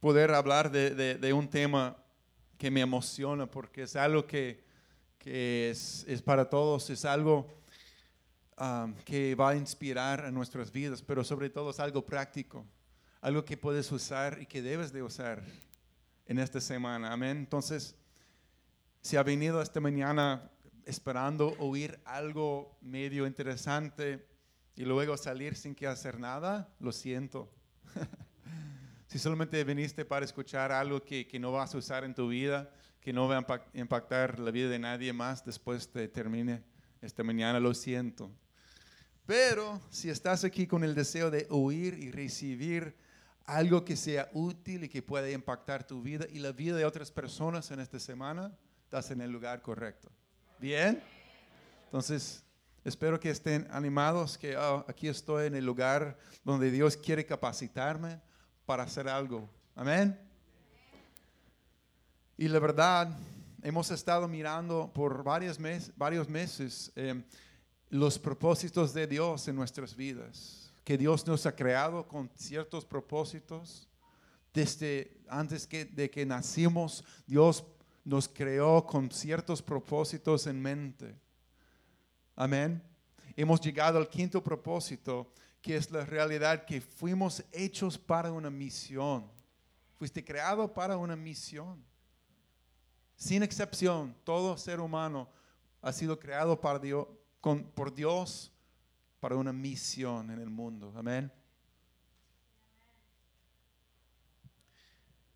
poder hablar de, de- de un tema que me emociona porque es algo que, que es, es para todos, es algo um, que va a inspirar a nuestras vidas, pero sobre todo es algo práctico, algo que puedes usar y que debes de usar en esta semana. Amén. Entonces, si ha venido esta mañana esperando oír algo medio interesante y luego salir sin que hacer nada, lo siento. si solamente viniste para escuchar algo que, que no vas a usar en tu vida, que no va a impact- impactar la vida de nadie más después de termine esta mañana, lo siento. Pero si estás aquí con el deseo de oír y recibir algo que sea útil y que pueda impactar tu vida y la vida de otras personas en esta semana, estás en el lugar correcto. ¿Bien? Entonces, espero que estén animados, que ah, aquí estoy en el lugar donde Dios quiere capacitarme para hacer algo. Amén. Y la verdad, hemos estado mirando por varios, mes- varios meses eh, los propósitos de Dios en nuestras vidas. Que Dios nos ha creado con ciertos propósitos. Desde antes que, de que nacimos, Dios nos creó con ciertos propósitos en mente. Amén. Hemos llegado al quinto propósito, que es la realidad que fuimos hechos para una misión. Fuiste creado para una misión. Sin excepción, todo ser humano ha sido creado por Dios para una misión en el mundo. Amén.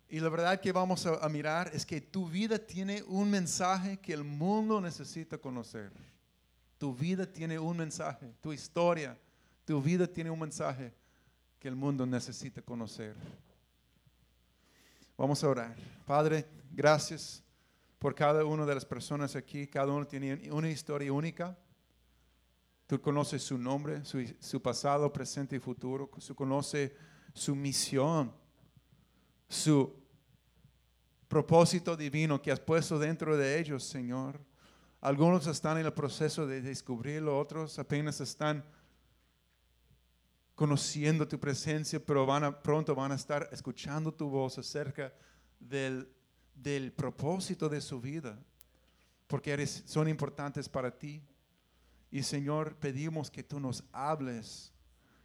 Y la verdad que vamos a mirar es que tu vida tiene un mensaje que el mundo necesita conocer. Tu vida tiene un mensaje, tu historia, tu vida tiene un mensaje que el mundo necesita conocer. Vamos a orar. Padre, gracias por cada una de las personas aquí. Cada uno tiene una historia única. Tú conoces su nombre, su, pasado, presente y futuro. Tú conoces su misión, su propósito divino que has puesto dentro de ellos, Señor. Algunos están en el proceso de descubrirlo, otros apenas están conociendo tu presencia, pero pronto van a estar escuchando tu voz acerca del, propósito de su vida, porque son importantes para ti. Y Señor, pedimos que tú nos hables,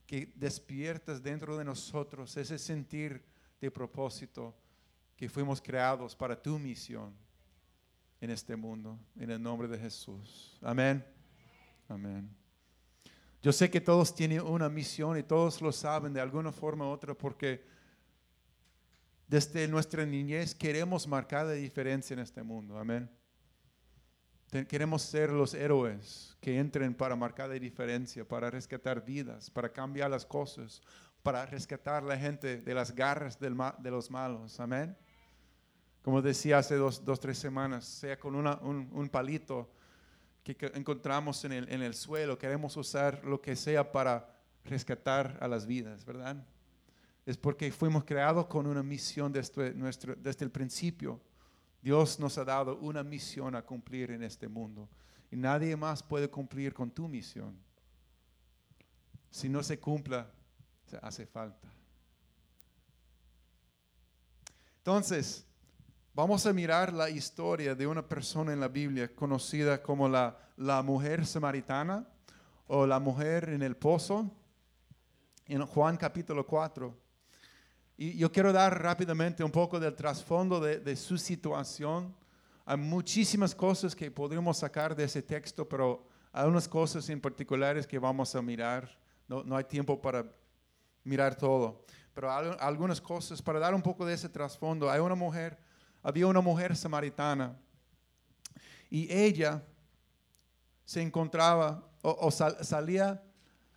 que despiertes dentro de nosotros ese sentir de propósito que fuimos creados para tu misión en este mundo, en el nombre de Jesús. Amén. Amén. Yo sé que todos tienen una misión y todos lo saben de alguna forma u otra porque desde nuestra niñez queremos marcar la diferencia en este mundo. Amén. Queremos ser los héroes que entren para marcar la diferencia, para rescatar vidas, para cambiar las cosas, para rescatar la gente de las garras de los malos. Amén. Como decía hace dos, dos tres semanas, sea con un palito que encontramos en el, en el suelo, queremos usar lo que sea para rescatar a las vidas, ¿verdad? Es porque fuimos creados con una misión desde, nuestro, desde el principio. Dios nos ha dado una misión a cumplir en este mundo. Y nadie más puede cumplir con tu misión. Si no se cumpla, hace falta. Entonces, vamos a mirar la historia de una persona en la Biblia conocida como la, la mujer samaritana o la mujer en el pozo, en Juan capítulo 4. Y yo quiero dar rápidamente un poco del trasfondo de, de su situación. Hay muchísimas cosas que podríamos sacar de ese texto, pero hay unas cosas en particulares que vamos a mirar. No, no hay tiempo para mirar todo, pero hay algunas cosas para dar un poco de ese trasfondo. Hay una mujer, había una mujer samaritana y ella se encontraba o, o sal- salía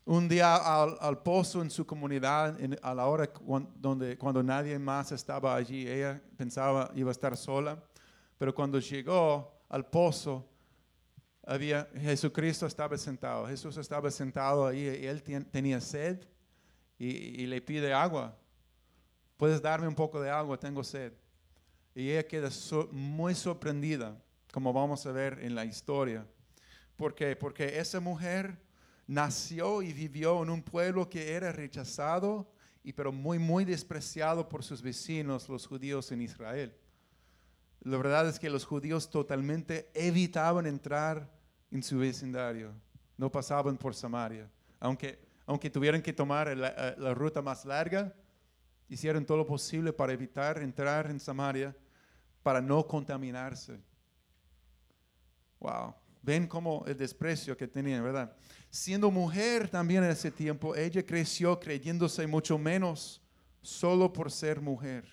un día al, pozo en su comunidad a la hora cuan- donde, cuando nadie más estaba allí. Ella pensaba iba a estar sola, pero cuando llegó al pozo, había, Jesucristo estaba sentado. Jesús estaba sentado ahí y él tenía sed y le pide agua. ¿Puedes darme un poco de agua? Tengo sed. Y ella queda so- muy sorprendida, como vamos a ver en la historia. ¿Por qué? Porque esa mujer nació y vivió en un pueblo que era rechazado y pero muy, muy despreciado por sus vecinos, los judíos en Israel. La verdad es que los judíos totalmente evitaban entrar en su vecindario, no pasaban por Samaria, aunque, aunque tuvieran que tomar la, la ruta más larga, hicieron todo lo posible para evitar entrar en Samaria, para no contaminarse. Wow, ven cómo el desprecio que tenían, ¿verdad? Siendo mujer también en ese tiempo, ella creció creyéndose mucho menos solo por ser mujer,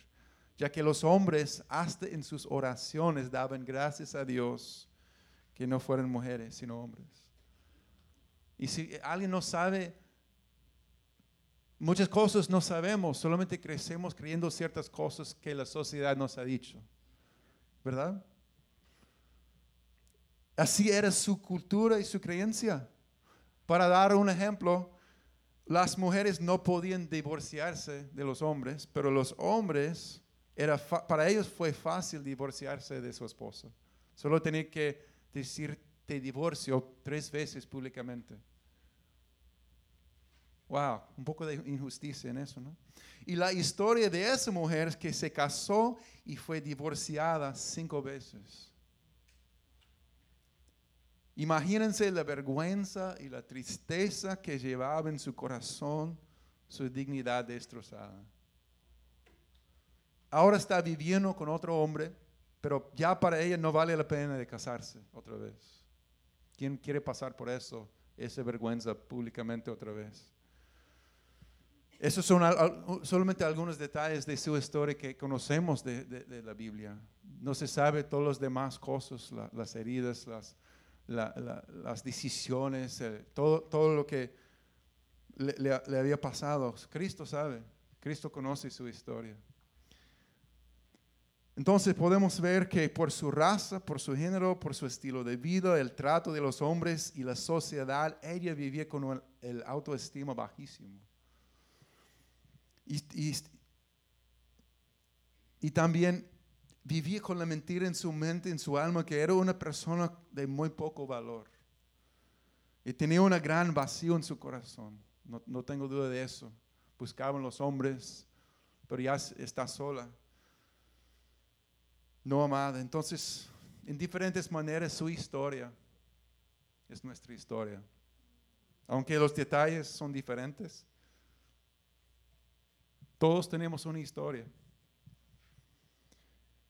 ya que los hombres hasta en sus oraciones daban gracias a Dios que no fueran mujeres, sino hombres. Y si alguien no sabe, muchas cosas no sabemos, solamente crecemos creyendo ciertas cosas que la sociedad nos ha dicho, ¿verdad? Así era su cultura y su creencia. Para dar un ejemplo, las mujeres no podían divorciarse de los hombres, pero los hombres, era para ellos fue fácil divorciarse de su esposo. Solo tenía que decir te divorcio tres veces públicamente. Wow, un poco de injusticia en eso, ¿no? Y la historia de esa mujer que se casó y fue divorciada cinco veces. Imagínense la vergüenza y la tristeza que llevaba en su corazón su dignidad destrozada. Ahora está viviendo con otro hombre, pero ya para ella no vale la pena de casarse otra vez. ¿Quién quiere pasar por eso, esa vergüenza públicamente otra vez? Esos son solamente algunos detalles de su historia que conocemos de, la Biblia. No se sabe todas las demás cosas, las heridas, las, decisiones, eh, todo, todo lo que le, había pasado. Cristo sabe, Cristo conoce su historia. Entonces podemos ver que por su raza, por su género, por su estilo de vida, el trato de los hombres y la sociedad, ella vivía con el, autoestima bajísimo. Y, y, también vivía con la mentira en su mente, en su alma, que era una persona de muy poco valor. Y tenía una gran vacío en su corazón. No, no tengo duda de eso. Buscaban los hombres, pero ya está sola. No amada. Entonces, en diferentes maneras, su historia es nuestra historia. Aunque los detalles son diferentes, todos tenemos una historia.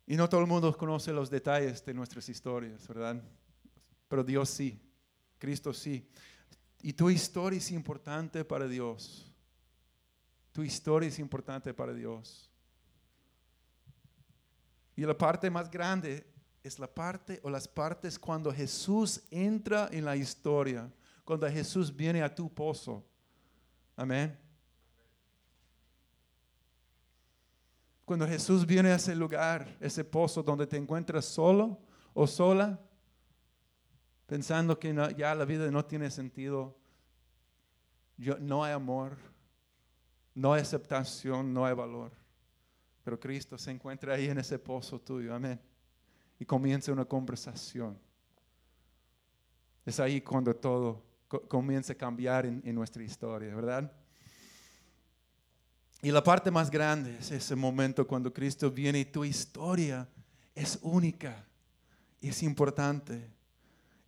Y no todo el mundo conoce los detalles de nuestras historias, ¿verdad? Pero Dios sí, Cristo sí. Y tu historia es importante para Dios. Tu historia es importante para Dios. Y la parte más grande es la parte o las partes cuando Jesús entra en la historia, cuando Jesús viene a tu pozo. Amén. Cuando Jesús viene a ese lugar, ese pozo donde te encuentras solo o sola, pensando que ya la vida no tiene sentido, no hay amor, no hay aceptación, no hay valor. Pero Cristo se encuentra ahí en ese pozo tuyo, amén. Y comienza una conversación. Es ahí cuando todo comienza a cambiar en nuestra historia, ¿verdad? Y la parte más grande es ese momento cuando Cristo viene y tu historia es única y es importante.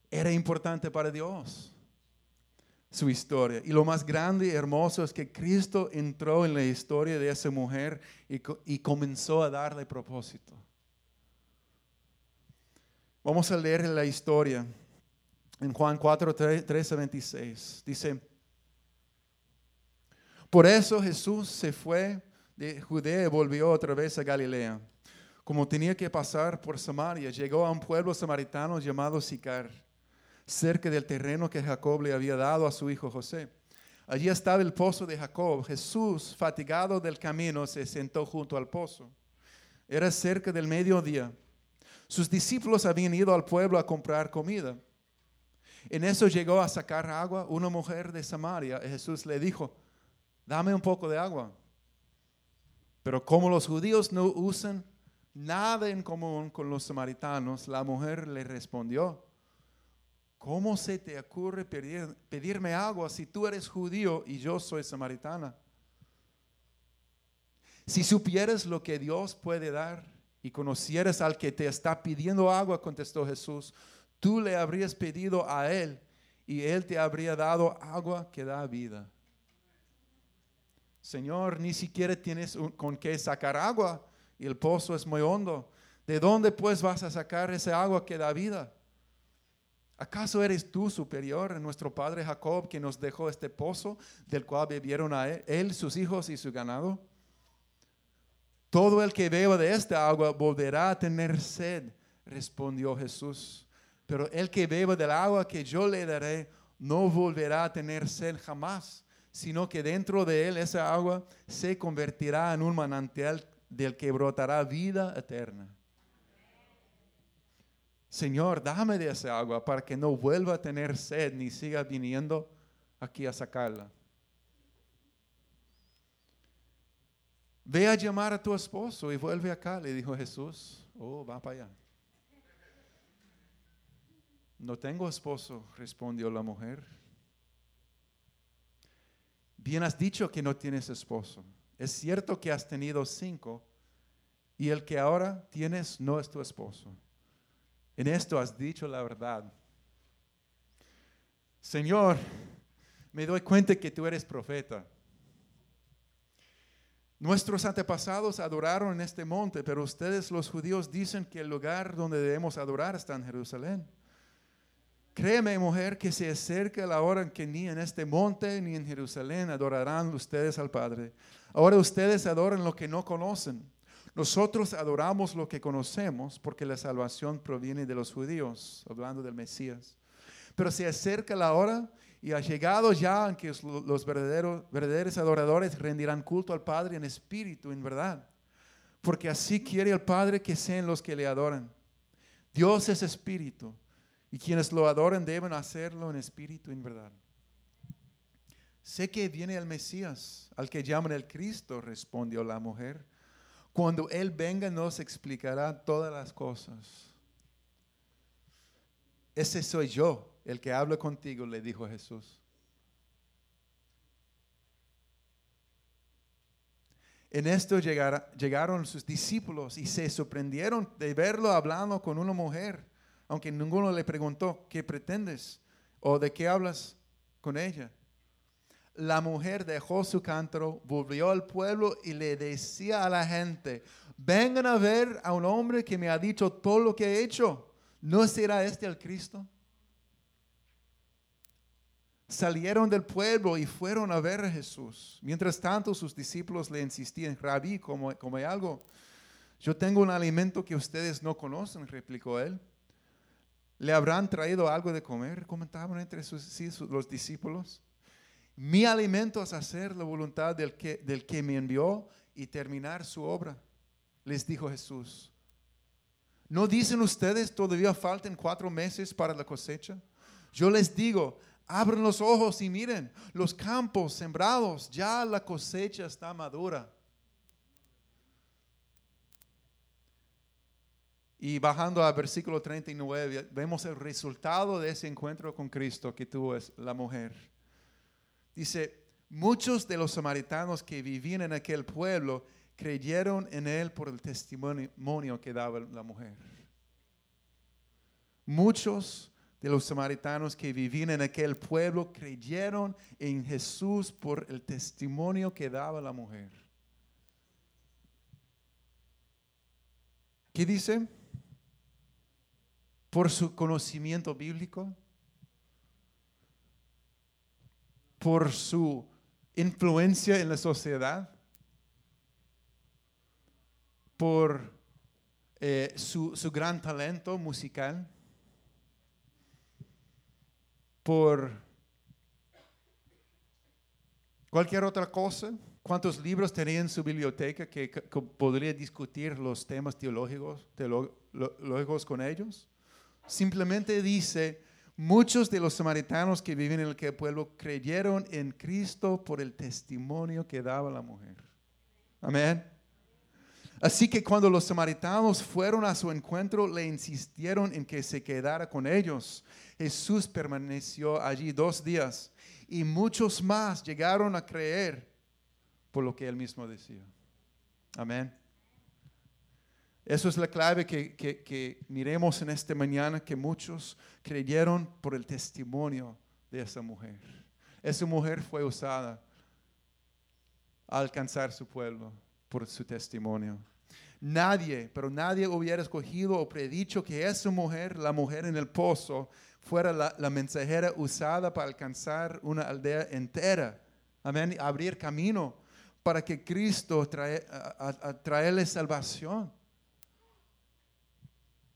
Era importante para Dios su historia. Y lo más grande y hermoso es que Cristo entró en la historia de esa mujer y, comenzó a darle propósito. Vamos a leer la historia en Juan 4, 13 26. Dice, por eso Jesús se fue de Judea y volvió otra vez a Galilea. Como tenía que pasar por Samaria, llegó a un pueblo samaritano llamado Sicar, cerca del terreno que Jacob le había dado a su hijo José. Allí estaba el pozo de Jacob. Jesús, fatigado del camino, se sentó junto al pozo. Era cerca del mediodía. Sus discípulos habían ido al pueblo a comprar comida. En eso llegó a sacar agua una mujer de Samaria Jesús le dijo, dame un poco de agua. Pero como los judíos no usan nada en común con los samaritanos, la mujer le respondió, ¿cómo se te ocurre pedirme agua si tú eres judío y yo soy samaritana? Si supieras lo que Dios puede dar y conocieras al que te está pidiendo agua, contestó Jesús, tú le habrías pedido a Él y Él te habría dado agua que da vida. Señor, ni siquiera tienes con qué sacar agua y el pozo es muy hondo. ¿De dónde pues vas a sacar ese agua que da vida? ¿Acaso eres tú superior a nuestro padre Jacob que nos dejó este pozo del cual bebieron a él, sus hijos y su ganado? Todo el que beba de esta agua volverá a tener sed, respondió Jesús. Pero el que beba del agua que yo le daré no volverá a tener sed jamás sino que dentro de él esa agua se convertirá en un manantial del que brotará vida eterna. Señor, dame de esa agua para que no vuelva a tener sed ni siga viniendo aquí a sacarla. Ve a llamar a tu esposo y vuelve acá, le dijo Jesús. Oh, va para allá. No tengo esposo, respondió la mujer. Bien has dicho que no tienes esposo. Es cierto que has tenido cinco y el que ahora tienes no es tu esposo. En esto has dicho la verdad. Señor, me doy cuenta que tú eres profeta. Nuestros antepasados adoraron en este monte, pero ustedes los judíos dicen que el lugar donde debemos adorar está en Jerusalén. Créeme, mujer, que se acerca la hora en que ni en este monte ni en Jerusalén adorarán ustedes al Padre. Ahora ustedes adoran lo que no conocen. Nosotros adoramos lo que conocemos porque la salvación proviene de los judíos, hablando del Mesías. Pero se acerca la hora y ha llegado ya en que los verdaderos, verdaderos adoradores rendirán culto al Padre en espíritu, en verdad. Porque así quiere el Padre que sean los que le adoran. Dios es espíritu y quienes lo adoran deben hacerlo en espíritu y en verdad. Sé que viene el Mesías, al que llaman el Cristo, respondió la mujer. Cuando Él venga nos explicará todas las cosas. Ese soy yo, el que habla contigo, le dijo Jesús. En esto llegaron sus discípulos y se sorprendieron de verlo hablando con una mujer aunque ninguno le preguntó, ¿qué pretendes? ¿O de qué hablas con ella? La mujer dejó su cántaro, volvió al pueblo y le decía a la gente, vengan a ver a un hombre que me ha dicho todo lo que he hecho. ¿No será este el Cristo? Salieron del pueblo y fueron a ver a Jesús. Mientras tanto, sus discípulos le insistían, rabí, como, hay algo. Yo tengo un alimento que ustedes no conocen, replicó él. ¿Le habrán traído algo de comer? Comentaban entre sus, los discípulos. Mi alimento es hacer la voluntad del que, del que me envió y terminar su obra, les dijo Jesús. ¿No dicen ustedes todavía faltan cuatro meses para la cosecha? Yo les digo, abren los ojos y miren, los campos sembrados, ya la cosecha está madura. Y bajando al versículo 39, vemos el resultado de ese encuentro con Cristo que tuvo la mujer. Dice, muchos de los samaritanos que vivían en aquel pueblo creyeron en él por el testimonio que daba la mujer. Muchos de los samaritanos que vivían en aquel pueblo creyeron en Jesús por el testimonio que daba la mujer. ¿Qué dice? Por su conocimiento bíblico, por su influencia en la sociedad, por eh, su, su gran talento musical, por cualquier otra cosa. ¿Cuántos libros tenía en su biblioteca que, podría discutir los temas teológicos, teológicos con ellos? Simplemente dice, muchos de los samaritanos que viven en aquel pueblo creyeron en Cristo por el testimonio que daba la mujer. Amén. Así que cuando los samaritanos fueron a su encuentro, le insistieron en que se quedara con ellos. Jesús permaneció allí dos días y muchos más llegaron a creer por lo que él mismo decía. Amén. Eso es la clave que, que, que miremos en esta mañana, que muchos creyeron por el testimonio de esa mujer. Esa mujer fue usada a alcanzar su pueblo por su testimonio. Nadie, pero nadie hubiera escogido o predicho que esa mujer, la mujer en el pozo, fuera la, mensajera usada para alcanzar una aldea entera. Amén. Abrir camino para que Cristo trae, a, salvación.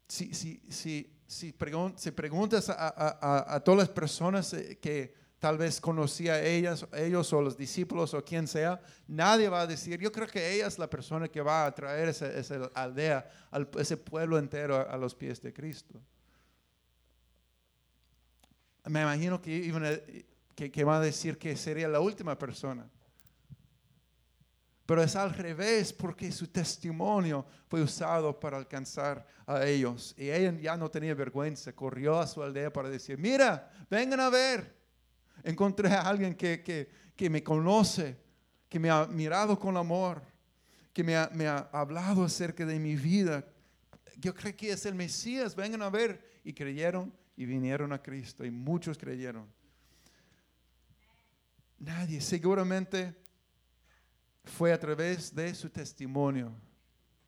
Si, si, si, si, preguntas a, a, todas las personas eh, que tal vez conocía a ellas, ellos o los discípulos o quien sea, nadie va a decir, yo creo que ella es la persona que va a traer esa, esa aldea, ese pueblo entero a, los pies de Cristo. Me imagino que, que, que va a decir que sería la última persona. Pero es al revés porque su testimonio fue usado para alcanzar a ellos. Y ella ya no tenía vergüenza, corrió a su aldea para decir, mira, vengan a ver Encontré a alguien que, que, me conoce, que me ha mirado con amor, que me ha, me ha hablado acerca de mi vida. Yo creo que es el Mesías, vengan a ver. Y creyeron y vinieron a Cristo y muchos creyeron. Nadie, seguramente fue a través de su testimonio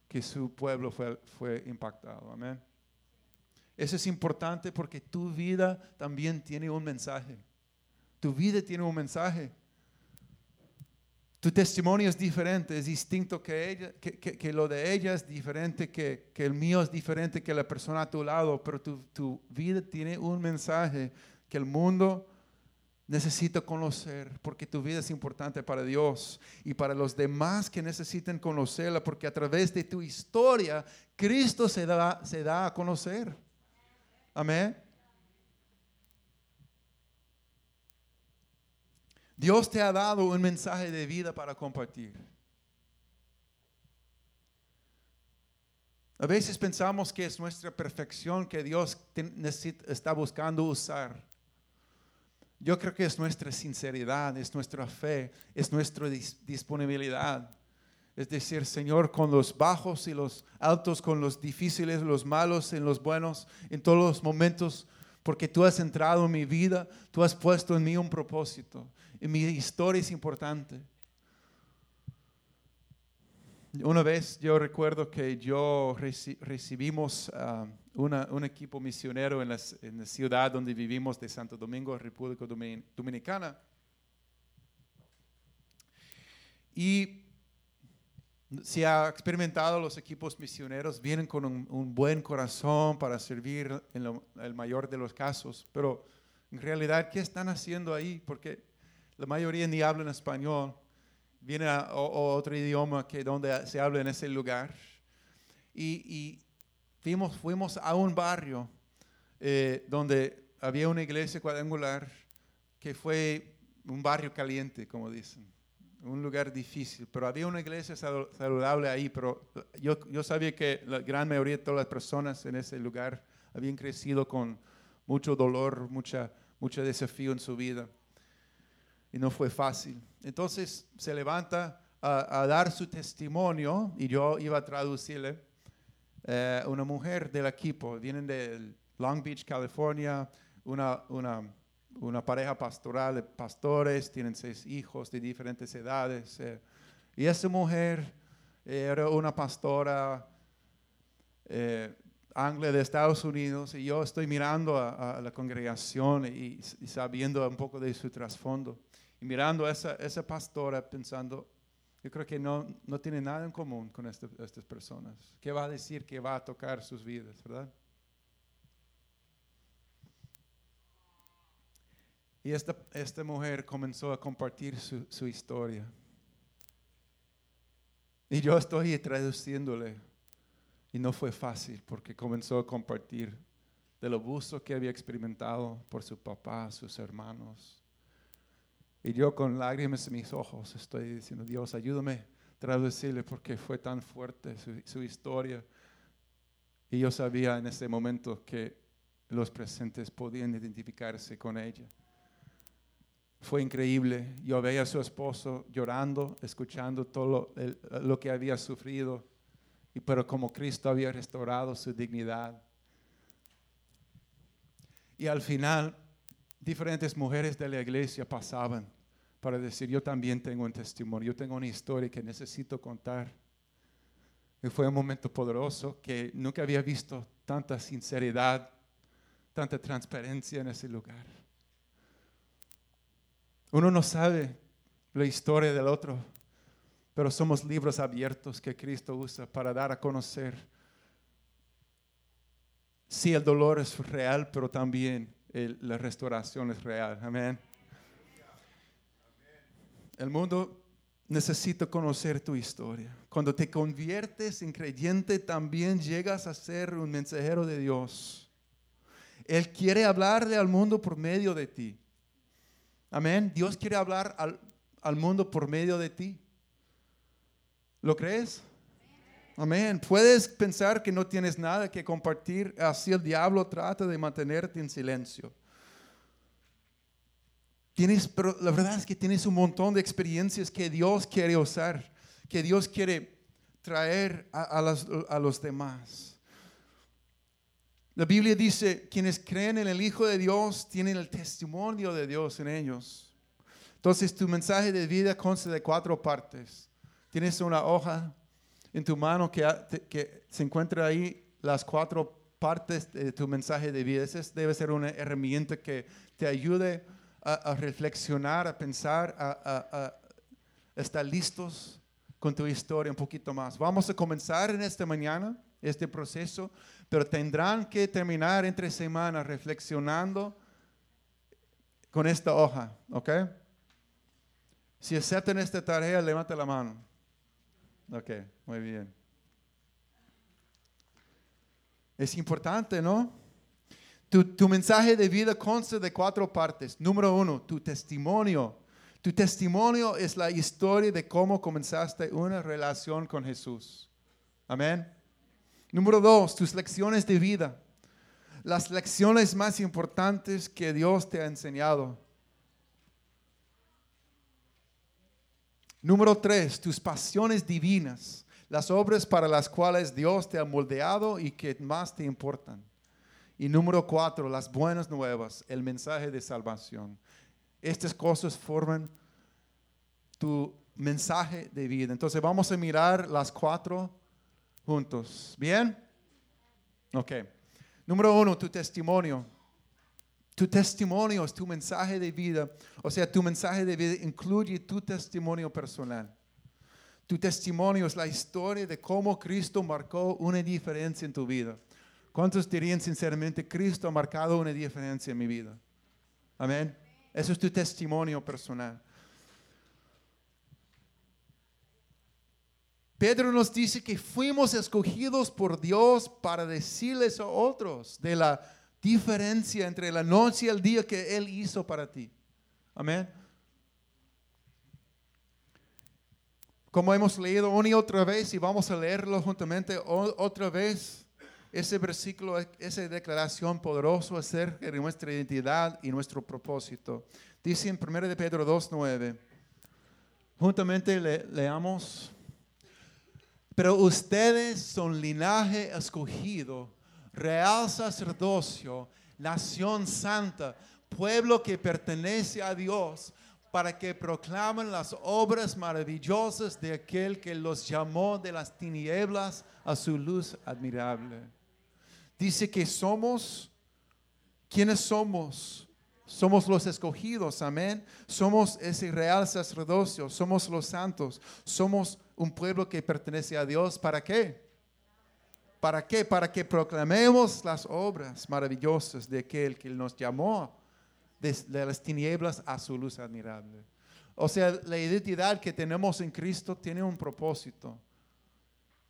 que su pueblo fue, fue impactado. Amén. Eso es importante porque tu vida también tiene un mensaje. Tu vida tiene un mensaje. Tu testimonio es diferente, es distinto que, ella, que, lo de ella, es diferente que, el mío, es diferente que la persona a tu lado, pero tu, tu vida tiene un mensaje que el mundo necesita conocer, porque tu vida es importante para Dios y para los demás que necesiten conocerla, porque a través de tu historia, Cristo se da, se da a conocer. Amén. Dios te ha dado un mensaje de vida para compartir. A veces pensamos que es nuestra perfección que Dios está buscando usar. Yo creo que es nuestra sinceridad, es nuestra fe, es nuestra disponibilidad. Es decir, Señor, con los bajos y los altos, con los difíciles, los malos y los buenos, en todos los momentos, porque tú has entrado en mi vida, tú has puesto en mí un propósito mi historia es importante. Una vez yo recuerdo que yo recibimos uh, un equipo misionero en, la ciudad donde vivimos de Santo Domingo, República Dominicana. Y se ha experimentado los equipos misioneros, vienen con un, buen corazón para servir en el mayor de los casos, pero en realidad, ¿qué están haciendo ahí? Porque la mayoría ni hablan español, viene a, otro idioma que donde se habla en ese lugar. Y, fuimos, fuimos a un barrio eh, donde había una iglesia cuadrangular que fue un barrio caliente, como dicen, un lugar difícil, pero había una iglesia saludable ahí, pero yo, yo sabía que la gran mayoría de todas las personas en ese lugar habían crecido con mucho dolor, mucha, mucho desafío en su vida y no fue fácil. Entonces se levanta a, dar su testimonio y yo iba a traducirle. Eh, una mujer del equipo, vienen de Long Beach, California, una, una, una, pareja pastoral de pastores, tienen seis hijos de diferentes edades. Eh, y esa mujer era una pastora eh, anglo de Estados Unidos y yo estoy mirando a, la congregación y, sabiendo un poco de su trasfondo mirando a esa, esa pastora pensando, yo creo que no, no tiene nada en común con este, estas personas. ¿Qué va a decir que va a tocar sus vidas, verdad? Y esta, esta mujer comenzó a compartir su, su historia. Y yo estoy traduciéndole. Y no fue fácil porque comenzó a compartir del abuso que había experimentado por su papá, sus hermanos, y yo con lágrimas en mis ojos estoy diciendo, Dios, ayúdame a traducirle porque fue tan fuerte su, historia. Y yo sabía en ese momento que los presentes podían identificarse con ella. fue increíble. Yo veía a su esposo llorando, escuchando todo lo, el- lo que había sufrido, y, pero como Cristo había restaurado su dignidad. Y al final, diferentes mujeres de la iglesia pasaban para decir, yo también tengo un testimonio, yo tengo una historia que necesito contar. Y fue un momento poderoso que nunca había visto tanta sinceridad, tanta transparencia en ese lugar. Uno no sabe la historia del otro, pero somos libros abiertos que Cristo usa para dar a conocer. Sí, el dolor es real, pero también el- la restauración es real. Amén. El mundo necesita conocer tu historia. Cuando te conviertes en creyente, también llegas a ser un mensajero de Dios. Él quiere hablarle al mundo por medio de ti. Amén. Dios quiere hablar al, al mundo por medio de ti. ¿Lo crees? Amén. Puedes pensar que no tienes nada que compartir, así el diablo trata de mantenerte en silencio. Tienes, pero la verdad es que tienes un montón de experiencias que Dios quiere usar, que Dios quiere traer a, a los demás. La Biblia dice, quienes creen en el Hijo de Dios tienen el testimonio de Dios en ellos. Entonces tu mensaje de vida consta de cuatro partes. Tienes una hoja en tu mano que, que se encuentra ahí las cuatro partes de tu mensaje de vida. Esa es- debe ser una herramienta que te ayude a, a reflexionar, a pensar, a, a- a estar listos con tu historia un poquito más. Vamos a comenzar en esta mañana este proceso, pero tendrán que terminar entre semanas reflexionando con esta hoja, ¿ok? Si aceptan esta tarea, levanta la mano. Ok, muy bien. Es importante, ¿no? Tu, tu mensaje de vida consta de cuatro partes. Número uno, tu testimonio. Tu testimonio es la historia de cómo comenzaste una relación con Jesús. Amén. Número dos, tus lecciones de vida. Las lecciones más importantes que Dios te ha enseñado. Número tres, tus pasiones divinas, las obras para las cuales Dios te ha moldeado y que más te importan. Y número cuatro, las buenas nuevas, el mensaje de salvación. Estas cosas forman tu mensaje de vida. Entonces vamos a mirar las cuatro juntos. ¿Bien? Ok. Número uno, tu testimonio. Tu testimonio es tu mensaje de vida. O sea, tu mensaje de vida incluye tu testimonio personal. Tu testimonio es la historia de cómo Cristo marcó una diferencia en tu vida. ¿Cuántos dirían sinceramente, Cristo ha marcado una diferencia en mi vida? Amén. Eso es tu testimonio personal. Pedro nos dice que fuimos escogidos por Dios para decirles a otros de la diferencia entre la noche y el día que Él hizo para ti. Amén. Como hemos leído una y otra vez y vamos a leerlo juntamente otra vez, ese versículo, esa declaración poderosa acerca de nuestra identidad y nuestro propósito. Dice en 1 de Pedro 2.9, juntamente le- leamos, pero ustedes son linaje escogido, real sacerdocio, nación santa, pueblo que pertenece a Dios, para que proclamen las obras maravillosas de aquel que los llamó de las tinieblas a su luz admirable. Dice que somos, ¿quiénes somos? Somos los escogidos, amén. Somos ese real sacerdocio, somos los santos, somos un pueblo que pertenece a Dios. ¿Para qué? ¿Para qué? Para que proclamemos las obras maravillosas de aquel que nos llamó de, las tinieblas a su luz admirable. O sea, la identidad que tenemos en Cristo tiene un propósito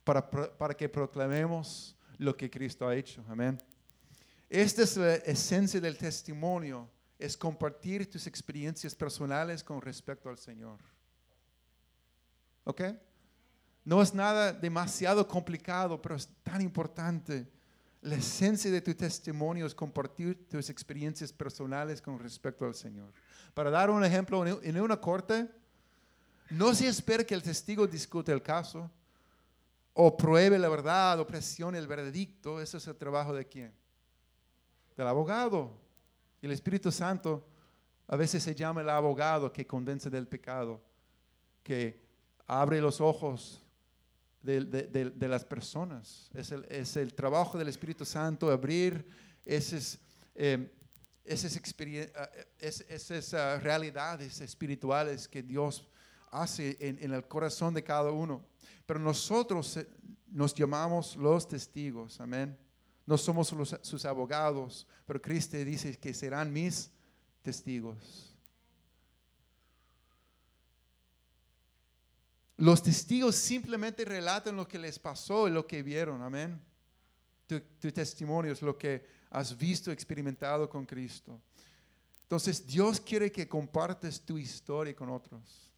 para, para que proclamemos lo que Cristo ha hecho. Amén. Esta es la esencia del testimonio, es compartir tus experiencias personales con respecto al Señor. ¿Ok? No es nada demasiado complicado, pero es tan importante La esencia de tu testimonio es compartir tus experiencias personales con respecto al Señor. Para dar un ejemplo, en una corte, no se espera que el testigo discute el caso o pruebe la verdad o presione el veredicto. Ese es el trabajo de quién? Del abogado. El Espíritu Santo a veces se llama el abogado que convence del pecado, que abre los ojos de, las personas. Es el, es el, trabajo del Espíritu Santo abrir esas, eh, esas, esas uh, realidades espirituales que Dios hace en, el corazón de cada uno. Pero nosotros eh, nos llamamos los testigos, amén. No somos sus abogados, pero Cristo dice que serán mis testigos. Los testigos simplemente relatan lo que les pasó y lo que vieron, amén. Tu, testimonio es lo que has visto, experimentado con Cristo. Entonces Dios quiere que compartes tu historia con otros.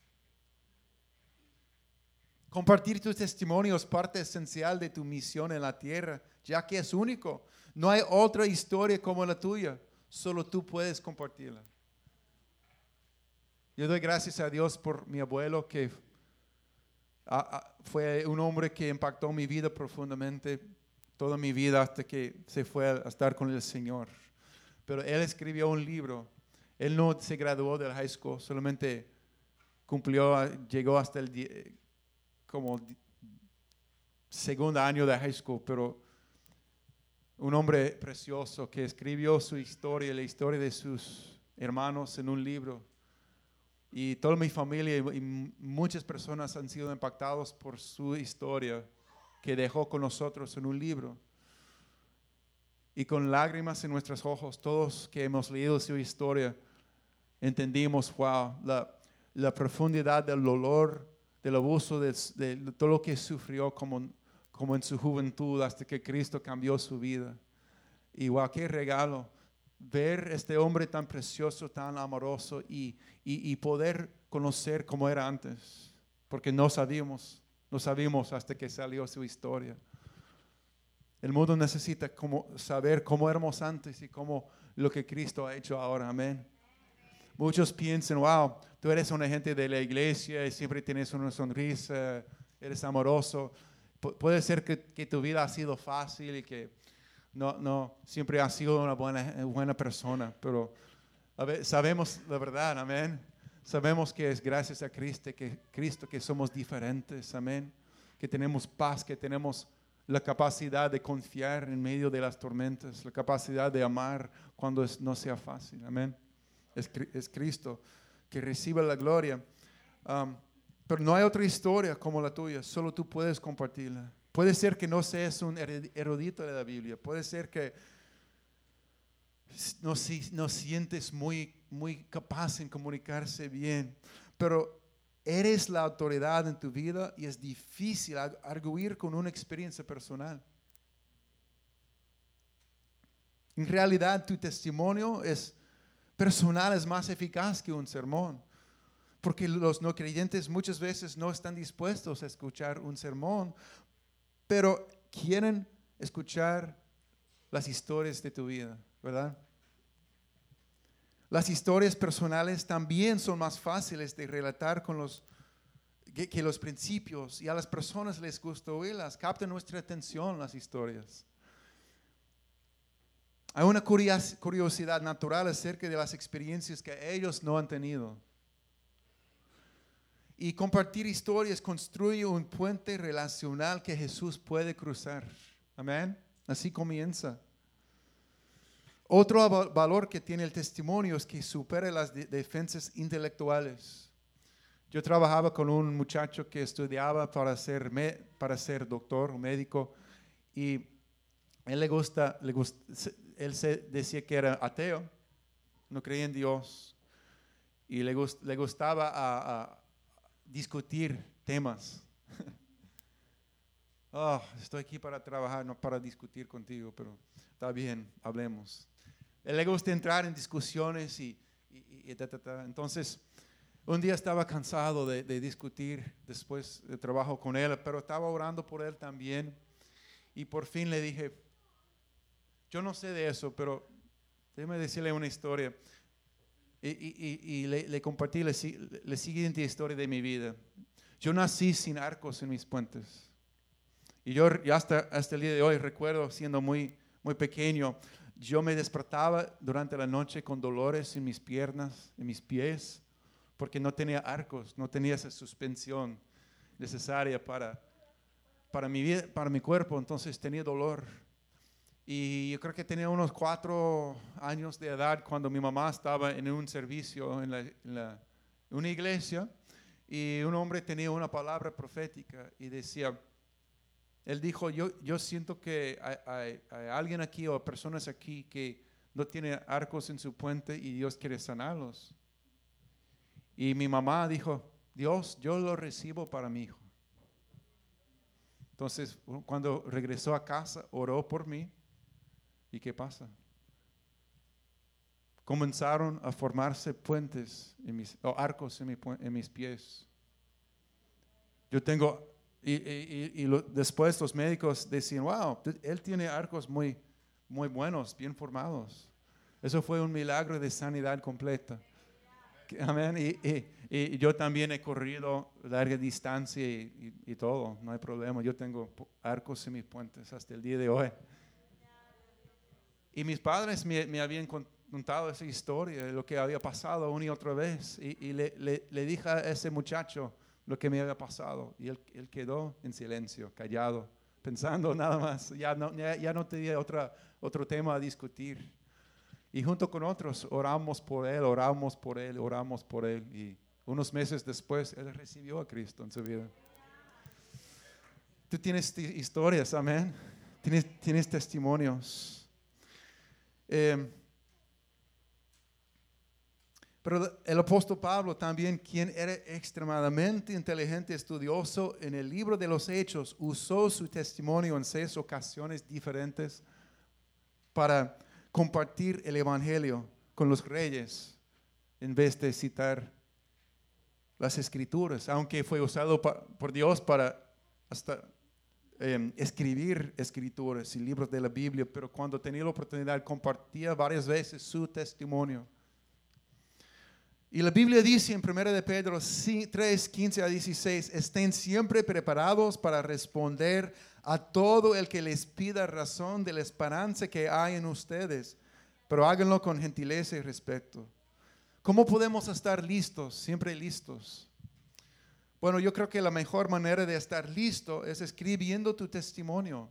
Compartir tu testimonio es parte esencial de tu misión en la tierra, ya que es único. No hay otra historia como la tuya, solo tú puedes compartirla. Yo doy gracias a Dios por mi abuelo que fue un hombre que impactó mi vida profundamente, toda mi vida hasta que se fue a estar con el Señor. Pero él escribió un libro. Él no se graduó del high school, solamente cumplió, llegó hasta el como segundo año de high school, pero un hombre precioso que escribió su historia, la historia de sus hermanos en un libro y toda mi familia y, muchas personas han sido impactados por su historia que dejó con nosotros en un libro. Y con lágrimas en nuestros ojos, todos que hemos leído su historia, entendimos, wow, la, la profundidad del dolor, del abuso, de, todo lo que sufrió como, como en su juventud hasta que Cristo cambió su vida. Y wow, qué regalo ver este hombre tan precioso, tan amoroso y, y, poder conocer cómo era antes, porque no sabíamos, no sabíamos hasta que salió su historia. El mundo necesita como saber cómo éramos antes y cómo lo que Cristo ha hecho ahora. Amén. Muchos piensan, wow, tú eres un agente de la iglesia y siempre tienes una sonrisa, eres amoroso. puede ser que, que tu vida ha sido fácil y que no, no, siempre ha sido una buena, buena persona, pero sabemos la verdad, amén. Sabemos que es gracias a Cristo que, Cristo que somos diferentes, amén. Que tenemos paz, que tenemos la capacidad de confiar en medio de las tormentas, la capacidad de amar cuando no sea fácil, amén. Es, Cristo que recibe la gloria. Pero no hay otra historia como la tuya, solo tú puedes compartirla. Puede ser que no seas un erudito de la Biblia, puede ser que no, sientes muy, muy capaz en comunicarse bien, pero eres la autoridad en tu vida y es difícil arguir con una experiencia personal. En realidad tu testimonio es personal, es más eficaz que un sermón. Porque los no creyentes muchas veces no están dispuestos a escuchar un sermón pero quieren escuchar las historias de tu vida, ¿verdad? Las historias personales también son más fáciles de relatar con los, que, los principios y a las personas les gusta oírlas, captan nuestra atención las historias. Hay una curiosidad natural acerca de las experiencias que ellos no han tenido. Y compartir historias construye un puente relacional que Jesús puede cruzar. Amén. Así comienza. Otro valor que tiene el testimonio es que supera las defensas intelectuales. Yo trabajaba con un muchacho que estudiaba para ser, para ser doctor o médico y él le gusta, le gusta, él se decía que era ateo, no creía en Dios y le, le gustaba a discutir temas. oh, estoy aquí para trabajar, no para discutir contigo, pero está bien, hablemos. Le gusta entrar en discusiones y, entonces un día estaba cansado de, discutir después de trabajo con él, pero estaba orando por él también y por fin le dije, Yo no sé de eso, pero déjeme decirle una historia. Y, le, compartí la, siguiente historia de mi vida. Yo nací sin arcos en mis puentes. Y yo hasta, hasta el día de hoy recuerdo siendo muy, muy pequeño, yo me despertaba durante la noche con dolores en mis piernas, en mis pies, porque no tenía arcos, no tenía esa suspensión necesaria para, para, mi, para mi cuerpo, entonces tenía dolor. Y yo creo que tenía unos cuatro años de edad cuando mi mamá estaba en un servicio en, la, una iglesia y un hombre tenía una palabra profética y decía, él dijo, yo, yo siento que hay, hay, alguien aquí o personas aquí que no tiene arcos en su puente y Dios quiere sanarlos. Y mi mamá dijo, Dios, yo lo recibo para mi hijo. Entonces, cuando regresó a casa, oró por mí ¿Y qué pasa? Comenzaron a formarse puentes o arcos en, mis pies. Yo tengo, y, después los médicos decían, wow, él tiene arcos muy, muy buenos, bien formados. Eso fue un milagro de sanidad completa. Amén. Y, yo también he corrido larga distancia y, y, todo, no hay problema. Yo tengo arcos en mis puentes hasta el día de hoy. Y mis padres me, habían contado esa historia, lo que había pasado una y otra vez. Y, le, le, dije a ese muchacho lo que me había pasado. Y él, él quedó en silencio, callado, pensando nada más. Ya no, ya, no tenía otra, otro tema a discutir. Y junto con otros oramos por él, oramos por él, oramos por él. Y unos meses después, él recibió a Cristo en su vida. Tú tienes historias, amén. Tienes, tienes testimonios. Em, pero el apóstol Pablo también, quien era extremadamente inteligente, estudioso en el libro de los Hechos, usó su testimonio en seis ocasiones diferentes para compartir el Evangelio con los reyes en vez de citar las escrituras, aunque fue usado por Dios para hasta Em, escribir escrituras y libros de la Biblia, pero cuando tenía la oportunidad compartía varias veces su testimonio. Y la Biblia dice en 1 de Pedro 3, 15 a 16, estén siempre preparados para responder a todo el que les pida razón de la esperanza que hay en ustedes, pero háganlo con gentileza y respeto. ¿Cómo podemos estar listos, siempre listos? Bueno, yo creo que la mejor manera de estar listo es escribiendo tu testimonio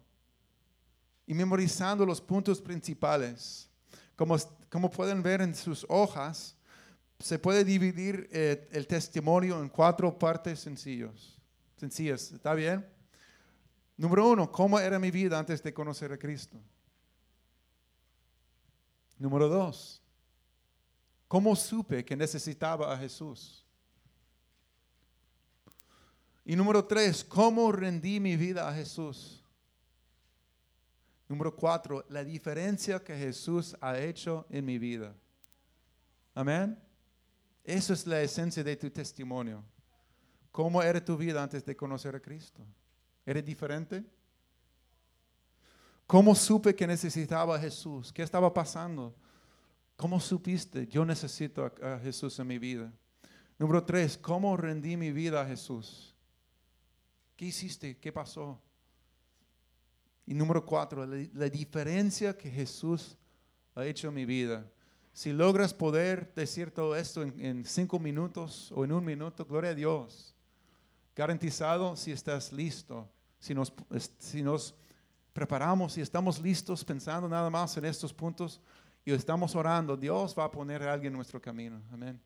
y memorizando los puntos principales. Como, como pueden ver en sus hojas, se puede dividir eh, el testimonio en cuatro partes sencillos, sencillas. ¿Está bien? Número uno, ¿cómo era mi vida antes de conocer a Cristo? Número dos, ¿cómo supe que necesitaba a Jesús? Y número tres, ¿cómo rendí mi vida a Jesús? Número cuatro, la diferencia que Jesús ha hecho en mi vida. Amén. Eso es la esencia de tu testimonio. ¿Cómo era tu vida antes de conocer a Cristo? ¿Era diferente? ¿Cómo supe que necesitaba a Jesús? ¿Qué estaba pasando? ¿Cómo supiste? Yo necesito a, Jesús en mi vida. Número tres, ¿cómo rendí mi vida a Jesús? ¿Qué hiciste? ¿Qué pasó? Y número cuatro, la, diferencia que Jesús ha hecho en mi vida. Si logras poder decir todo esto en, cinco minutos o en un minuto, gloria a Dios. Garantizado si estás listo, si nos, si nos preparamos y estamos listos pensando nada más en estos puntos y estamos orando, Dios va a poner a alguien en nuestro camino. Amén.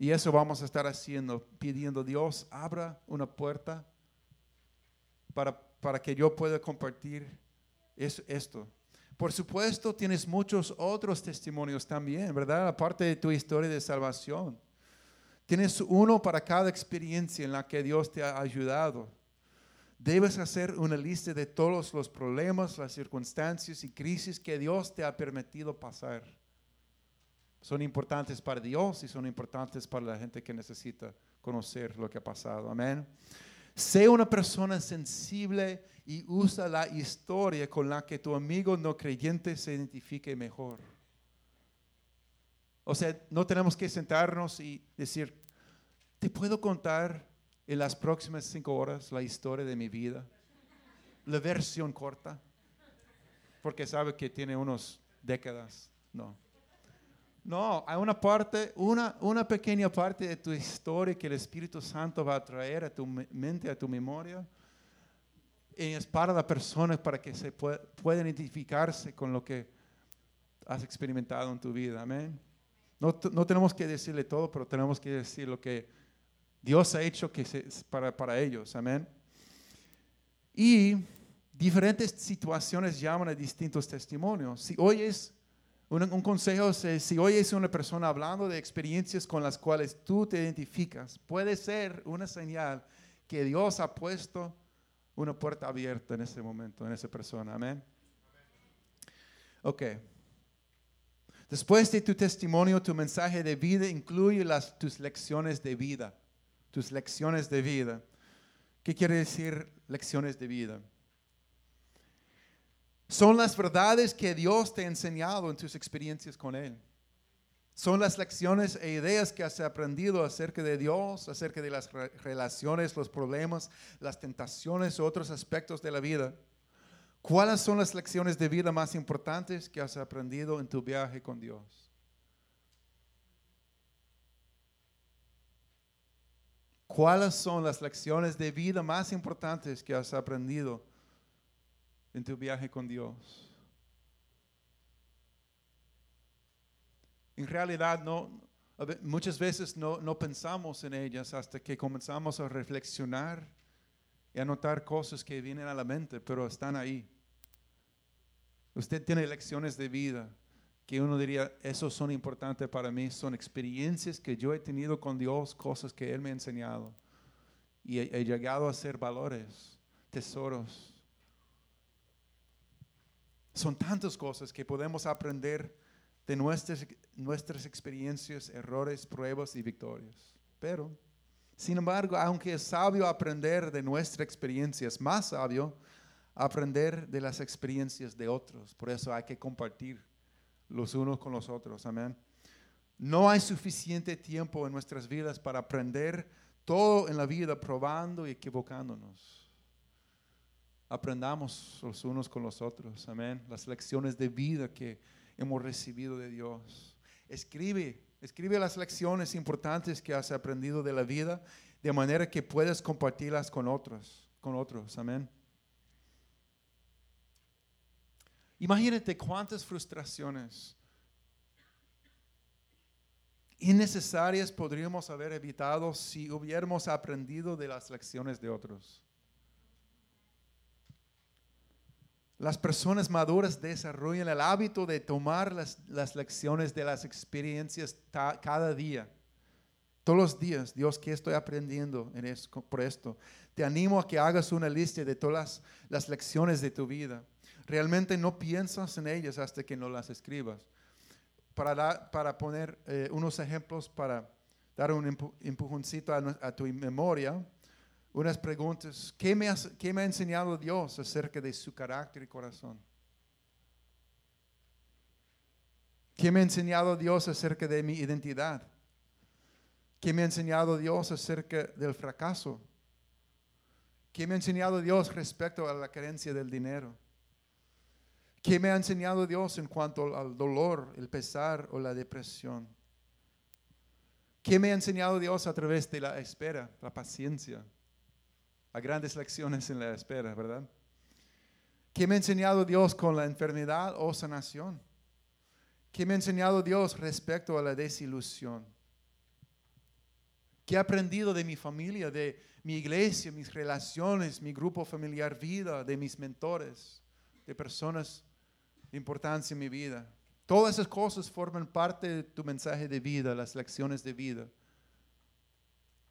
Y eso vamos a estar haciendo, pidiendo Dios, abra una puerta para, para que yo pueda compartir esto. Por supuesto, tienes muchos otros testimonios también, ¿verdad? Aparte de tu historia de salvación. Tienes uno para cada experiencia en la que Dios te ha ayudado. Debes hacer una lista de todos los problemas, las circunstancias y crisis que Dios te ha permitido pasar son importantes para Dios y son importantes para la gente que necesita conocer lo que ha pasado. Amén. Sé una persona sensible y usa la historia con la que tu amigo no creyente se identifique mejor. O sea, no tenemos que sentarnos y decir, ¿te puedo contar en las próximas cinco horas la historia de mi vida? La versión corta. Porque sabe que tiene unos décadas. No. No, hay una parte, una, una pequeña parte de tu historia que el Espíritu Santo va a traer a tu mente, a tu memoria. Y es para la persona para que se pueda, pueda identificarse con lo que has experimentado en tu vida. Amén. No, no, tenemos que decirle todo, pero tenemos que decir lo que Dios ha hecho que se, para, para ellos. Amén. Y diferentes situaciones llaman a distintos testimonios. Si oyes un, consejo es, si oyes a una persona hablando de experiencias con las cuales tú te identificas, puede ser una señal que Dios ha puesto una puerta abierta en ese momento, en esa persona. Amén. Ok. Después de tu testimonio, tu mensaje de vida incluye las, tus lecciones de vida. Tus lecciones de vida. ¿Qué quiere decir lecciones de vida? Son las verdades que Dios te ha enseñado en tus experiencias con Él. Son las lecciones e ideas que has aprendido acerca de Dios, acerca de las relaciones, los problemas, las tentaciones, otros aspectos de la vida. ¿Cuáles son las lecciones de vida más importantes que has aprendido en tu viaje con Dios? ¿Cuáles son las lecciones de vida más importantes que has aprendido en tu viaje con Dios. En realidad, no, muchas veces no, no pensamos en ellas hasta que comenzamos a reflexionar y a notar cosas que vienen a la mente, pero están ahí. Usted tiene lecciones de vida que uno diría, esos son importantes para mí, son experiencias que yo he tenido con Dios, cosas que Él me ha enseñado. Y he llegado a ser valores, tesoros son tantas cosas que podemos aprender de nuestras, experiencias, errores, pruebas y victorias. Pero, sin embargo, aunque es sabio aprender de nuestras experiencias, es más sabio aprender de las experiencias de otros. Por eso hay que compartir los unos con los otros. Amén. No hay suficiente tiempo en nuestras vidas para aprender todo en la vida probando y equivocándonos aprendamos los unos con los otros. Amén. Las lecciones de vida que hemos recibido de Dios. Escribe, escribe las lecciones importantes que has aprendido de la vida de manera que puedas compartirlas con otros, con otros. Amén. Imagínate cuántas frustraciones innecesarias podríamos haber evitado si hubiéramos aprendido de las lecciones de otros. Las personas maduras desarrollan el hábito de tomar las, lecciones de las experiencias cada día. Todos los días, Dios, ¿qué estoy aprendiendo en por esto? Te animo a que hagas una lista de todas las, lecciones de tu vida. Realmente no piensas en ellas hasta que no las escribas. Para, para poner eh, unos ejemplos, para dar un empujoncito a tu memoria, unas preguntas. ¿Qué me, me ha enseñado Dios acerca de su carácter y corazón? ¿Qué me ha enseñado Dios acerca de mi identidad? ¿Qué me ha enseñado Dios acerca del fracaso? ¿Qué me ha enseñado Dios respecto a la carencia del dinero? ¿Qué me ha enseñado Dios en cuanto al dolor, el pesar o la depresión? ¿Qué me ha enseñado Dios a través de la espera, la paciencia? A grandes lecciones en la espera, ¿verdad? ¿Qué me ha enseñado Dios con la enfermedad o sanación? ¿Qué me ha enseñado Dios respecto a la desilusión? ¿Qué he aprendido de mi familia, de mi iglesia, mis relaciones, mi grupo familiar vida, de mis mentores, de personas de importancia en mi vida? Todas esas cosas forman parte de tu mensaje de vida, las lecciones de vida.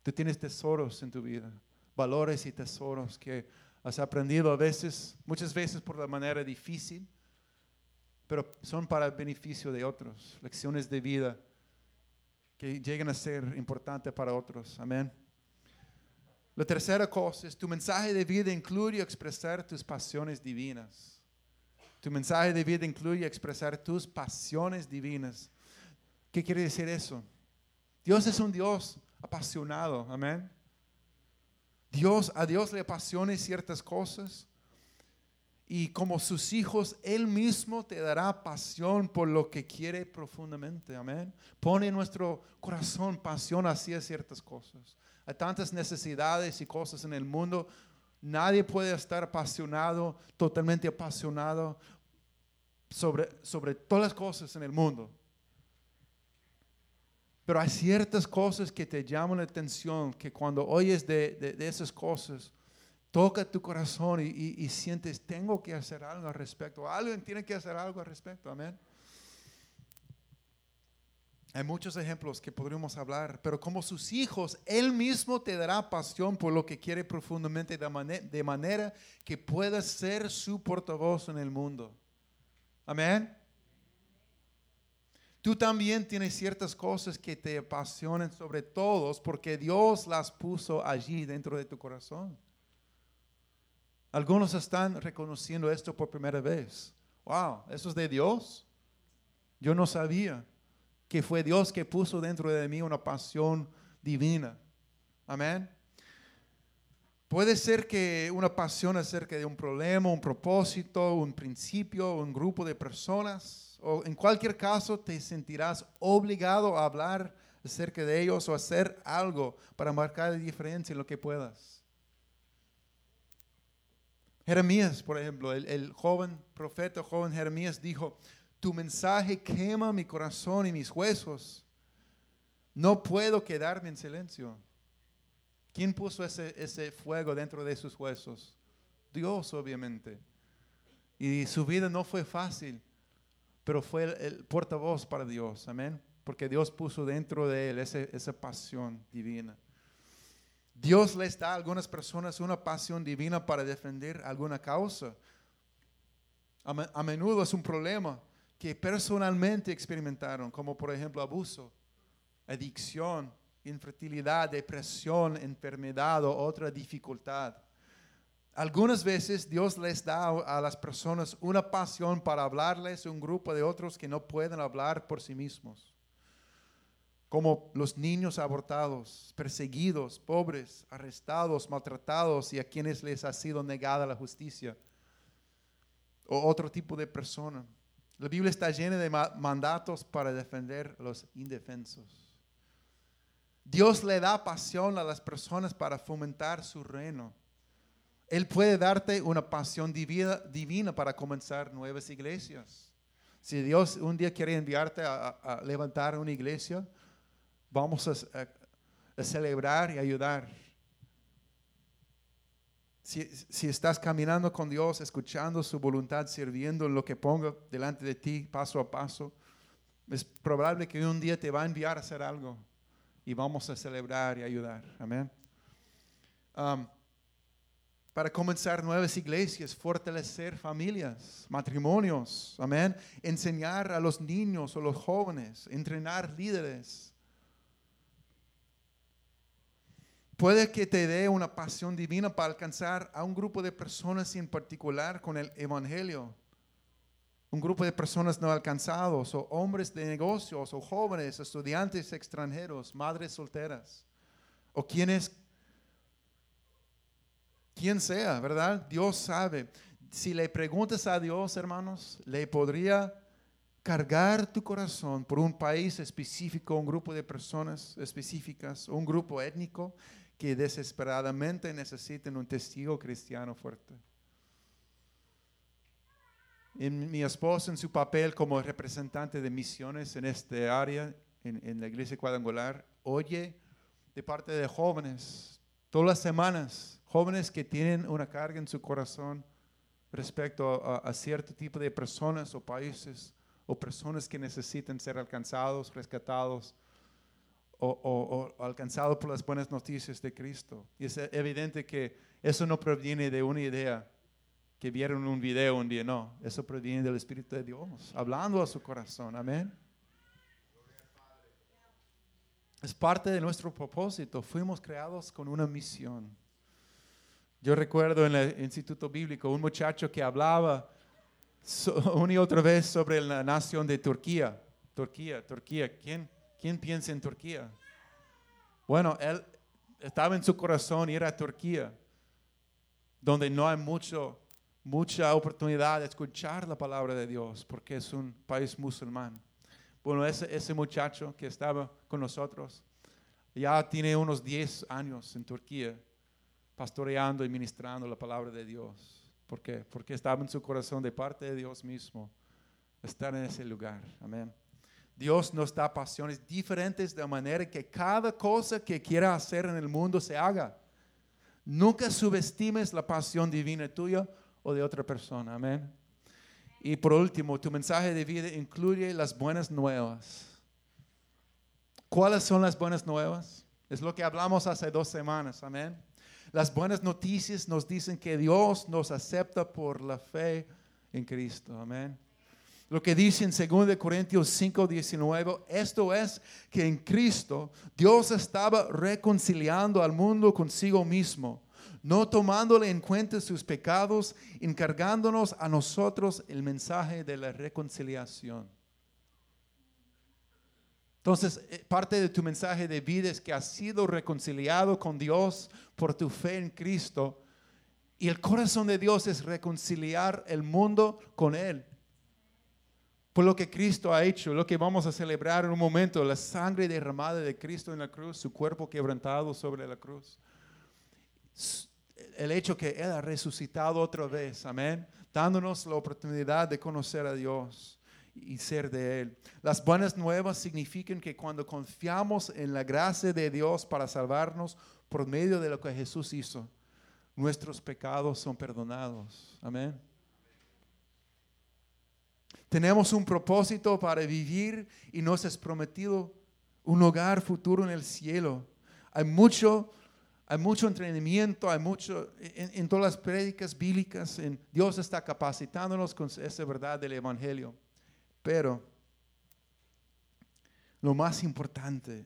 Tú tienes tesoros en tu vida valores y tesoros que has aprendido a veces, muchas veces por la manera difícil, pero son para el beneficio de otros, lecciones de vida que llegan a ser importantes para otros. Amén. La tercera cosa es tu mensaje de vida incluye expresar tus pasiones divinas. Tu mensaje de vida incluye expresar tus pasiones divinas. ¿Qué quiere decir eso? Dios es un Dios apasionado, amén. Dios, a Dios le apasiona ciertas cosas y como sus hijos, Él mismo te dará pasión por lo que quiere profundamente, amén. Pone en nuestro corazón pasión hacia ciertas cosas. Hay tantas necesidades y cosas en el mundo. Nadie puede estar apasionado, totalmente apasionado sobre, sobre todas las cosas en el mundo. Pero hay ciertas cosas que te llaman la atención, que cuando oyes de, esas cosas, toca tu corazón y, sientes, tengo que hacer algo al respecto. Alguien tiene que hacer algo al respecto, amén. Hay muchos ejemplos que podríamos hablar, pero como sus hijos, Él mismo te dará pasión por lo que quiere profundamente, de, de manera que puedas ser su portavoz en el mundo. Amén. Tú también tienes ciertas cosas que te apasionan sobre todos porque Dios las puso allí dentro de tu corazón. Algunos están reconociendo esto por primera vez. Wow, eso es de Dios. Yo no sabía que fue Dios que puso dentro de mí una pasión divina. Amén. Puede ser que una pasión acerca de un problema, un propósito, un principio, un grupo de personas o en cualquier caso te sentirás obligado a hablar acerca de ellos o hacer algo para marcar la diferencia en lo que puedas. Jeremías, por ejemplo, el, el joven profeta, joven Jeremías dijo, tu mensaje quema mi corazón y mis huesos. No puedo quedarme en silencio. ¿Quién puso ese, ese fuego dentro de sus huesos? Dios, obviamente. Y su vida no fue fácil pero fue el, portavoz para Dios, amén. Porque Dios puso dentro de él esa pasión divina. Dios les da a algunas personas una pasión divina para defender alguna causa. A, menudo es un problema que personalmente experimentaron, como por ejemplo abuso, adicción, infertilidad, depresión, enfermedad o otra dificultad. Algunas veces Dios les da a las personas una pasión para hablarles a un grupo de otros que no pueden hablar por sí mismos. Como los niños abortados, perseguidos, pobres, arrestados, maltratados y a quienes les ha sido negada la justicia. O otro tipo de persona. La Biblia está llena de mandatos para defender a los indefensos. Dios le da pasión a las personas para fomentar su reino. Él puede darte una pasión divina, para comenzar nuevas iglesias. Si Dios un día quiere enviarte a, levantar una iglesia, vamos a, celebrar y ayudar. Si, si, estás caminando con Dios, escuchando su voluntad, sirviendo en lo que ponga delante de ti paso a paso, es probable que un día te va a enviar a hacer algo y vamos a celebrar y ayudar. Amén. Um, para comenzar nuevas iglesias, fortalecer familias, matrimonios, amén, enseñar a los niños o los jóvenes, entrenar líderes. Puede que te dé una pasión divina para alcanzar a un grupo de personas en particular con el Evangelio. Un grupo de personas no alcanzados, o hombres de negocios, o jóvenes, estudiantes extranjeros, madres solteras, o quienes quien sea, ¿verdad? Dios sabe. Si le preguntas a Dios, hermanos, le podría cargar tu corazón por un país específico, un grupo de personas específicas, un grupo étnico que desesperadamente necesiten un testigo cristiano fuerte. En mi esposo, en su papel como representante de misiones en este área, en, en la iglesia cuadrangular, oye de parte de jóvenes todas las semanas jóvenes que tienen una carga en su corazón respecto a, cierto tipo de personas o países o personas que necesitan ser alcanzados, rescatados o, alcanzados por las buenas noticias de Cristo. Y es evidente que eso no proviene de una idea que vieron un video un día, no, eso proviene del Espíritu de Dios, hablando a su corazón, amén. Es parte de nuestro propósito, fuimos creados con una misión Yo recuerdo en el Instituto Bíblico un muchacho que hablaba una y otra vez sobre la nación de Turquía. Turquía, Turquía. ¿Quién, quién piensa en Turquía? Bueno, él estaba en su corazón ir a Turquía, donde no hay mucho, mucha oportunidad de escuchar la palabra de Dios, porque es un país musulmán. Bueno, ese, muchacho que estaba con nosotros ya tiene unos 10 años en Turquía pastoreando y ministrando la palabra de Dios. ¿Por qué? Porque estaba en su corazón de parte de Dios mismo estar en ese lugar. Amén. Dios nos da pasiones diferentes de manera que cada cosa que quiera hacer en el mundo se haga. Nunca subestimes la pasión divina tuya o de otra persona. Amén. Y por último, tu mensaje de vida incluye las buenas nuevas. ¿Cuáles son las buenas nuevas? Es lo que hablamos hace dos semanas. Amén. Las buenas noticias nos dicen que Dios nos acepta por la fe en Cristo. Amén. Lo que dice en 2 Corintios 5, 19, esto es que en Cristo Dios estaba reconciliando al mundo consigo mismo, no tomándole en cuenta sus pecados, encargándonos a nosotros el mensaje de la reconciliación. Entonces, eh, parte de tu mensaje de vida es que has sido reconciliado con Dios por tu fe en Cristo. Y el corazón de Dios es reconciliar el mundo con Él. Por lo que Cristo ha hecho, lo que vamos a celebrar en un momento, la sangre derramada de Cristo en la cruz, su cuerpo quebrantado sobre la cruz. El hecho que Él ha resucitado otra vez, amén, dándonos la oportunidad de conocer a Dios y ser de Él. Las buenas nuevas significan que cuando confiamos en la gracia de Dios para salvarnos por medio de lo que Jesús hizo, nuestros pecados son perdonados. Amén. Tenemos un propósito para vivir y nos es prometido un hogar futuro en el cielo. Hay mucho, hay mucho entrenamiento, hay mucho en, en todas las prédicas bíblicas. En, Dios está capacitándonos con esa verdad del Evangelio. Pero lo más importante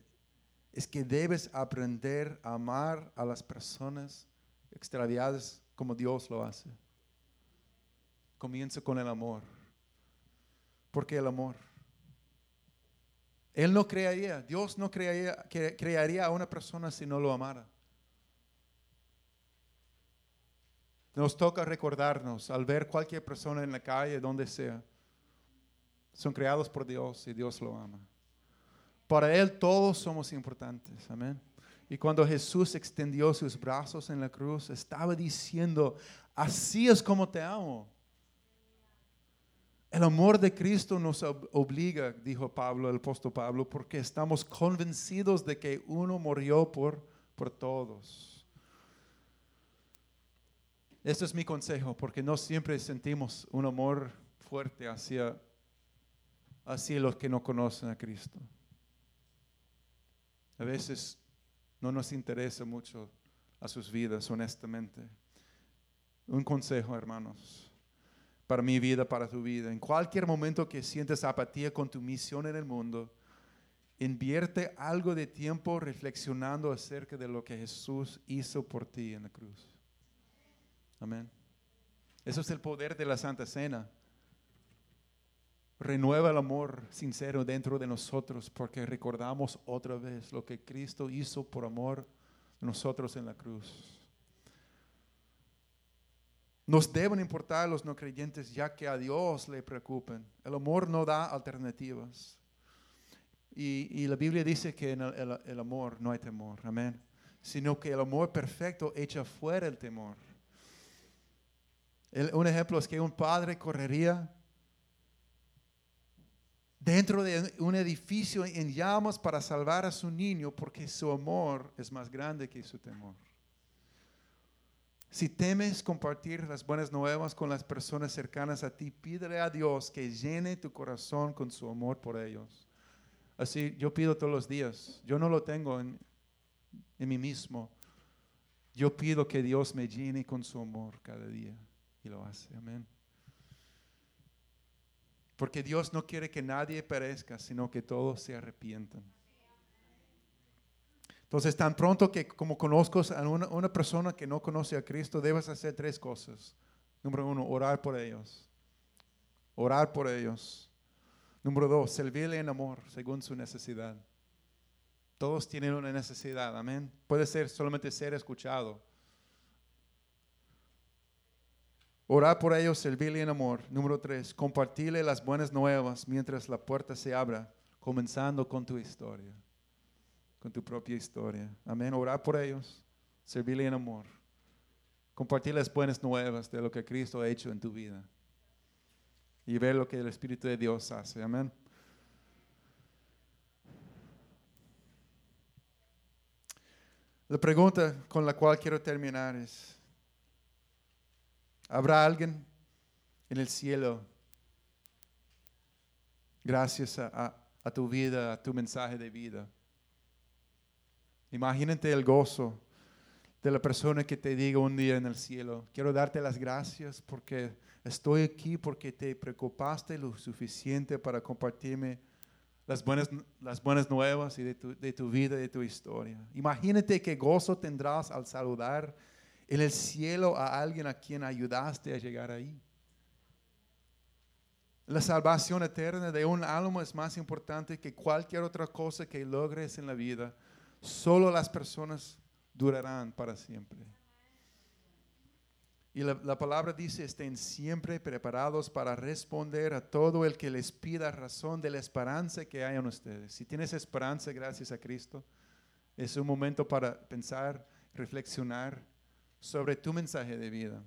es que debes aprender a amar a las personas extraviadas como Dios lo hace. Comienza con el amor. ¿Por qué el amor? Él no crearía, Dios no crearía, crearía a una persona si no lo amara. Nos toca recordarnos al ver cualquier persona en la calle, donde sea, son creados por Dios y Dios lo ama. Para Él todos somos importantes. Amén. Y cuando Jesús extendió sus brazos en la cruz, estaba diciendo, así es como te amo. El amor de Cristo nos obliga, dijo Pablo, el apóstol Pablo, porque estamos convencidos de que uno murió por, por todos. Este es mi consejo, porque no siempre sentimos un amor fuerte hacia así los que no conocen a Cristo. A veces no nos interesa mucho a sus vidas, honestamente. Un consejo, hermanos, para mi vida, para tu vida. En cualquier momento que sientes apatía con tu misión en el mundo, invierte algo de tiempo reflexionando acerca de lo que Jesús hizo por ti en la cruz. Amén. Eso es el poder de la Santa Cena renueva el amor sincero dentro de nosotros porque recordamos otra vez lo que Cristo hizo por amor de nosotros en la cruz. Nos deben importar los no creyentes ya que a Dios le preocupen. El amor no da alternativas. Y, la Biblia dice que en el, amor no hay temor, amén. Sino que el amor perfecto echa fuera el temor. un ejemplo es que un padre correría dentro de un edificio en llamas para salvar a su niño porque su amor es más grande que su temor. Si temes compartir las buenas nuevas con las personas cercanas a ti, pídele a Dios que llene tu corazón con su amor por ellos. Así yo pido todos los días. Yo no lo tengo en, en mí mismo. Yo pido que Dios me llene con su amor cada día. Y lo hace. Amén. Porque Dios no quiere que nadie perezca, sino que todos se arrepientan. Entonces, tan pronto que como conozco a una, una persona que no conoce a Cristo, debes hacer tres cosas. Número uno, orar por ellos. Orar por ellos. Número dos, servirle en amor según su necesidad. Todos tienen una necesidad, amén. Puede ser solamente ser escuchado. Orar por ellos, servirle en amor. Número tres, compartirle las buenas nuevas mientras la puerta se abra, comenzando con tu historia, con tu propia historia. Amén. Orar por ellos, servirle en amor. Compartir las buenas nuevas de lo que Cristo ha hecho en tu vida. Y ver lo que el Espíritu de Dios hace. Amén. La pregunta con la cual quiero terminar es, ¿habrá alguien en el cielo gracias a, tu vida, a tu mensaje de vida? Imagínate el gozo de la persona que te diga un día en el cielo, quiero darte las gracias porque estoy aquí, porque te preocupaste lo suficiente para compartirme las buenas, las buenas nuevas y de tu, de tu vida y de tu historia. Imagínate qué gozo tendrás al saludar en el cielo a alguien a quien ayudaste a llegar ahí. La salvación eterna de un alma es más importante que cualquier otra cosa que logres en la vida. Solo las personas durarán para siempre. Y la, palabra dice, estén siempre preparados para responder a todo el que les pida razón de la esperanza que hay en ustedes. Si tienes esperanza gracias a Cristo, es un momento para pensar, reflexionar sobre tu mensaje de vida.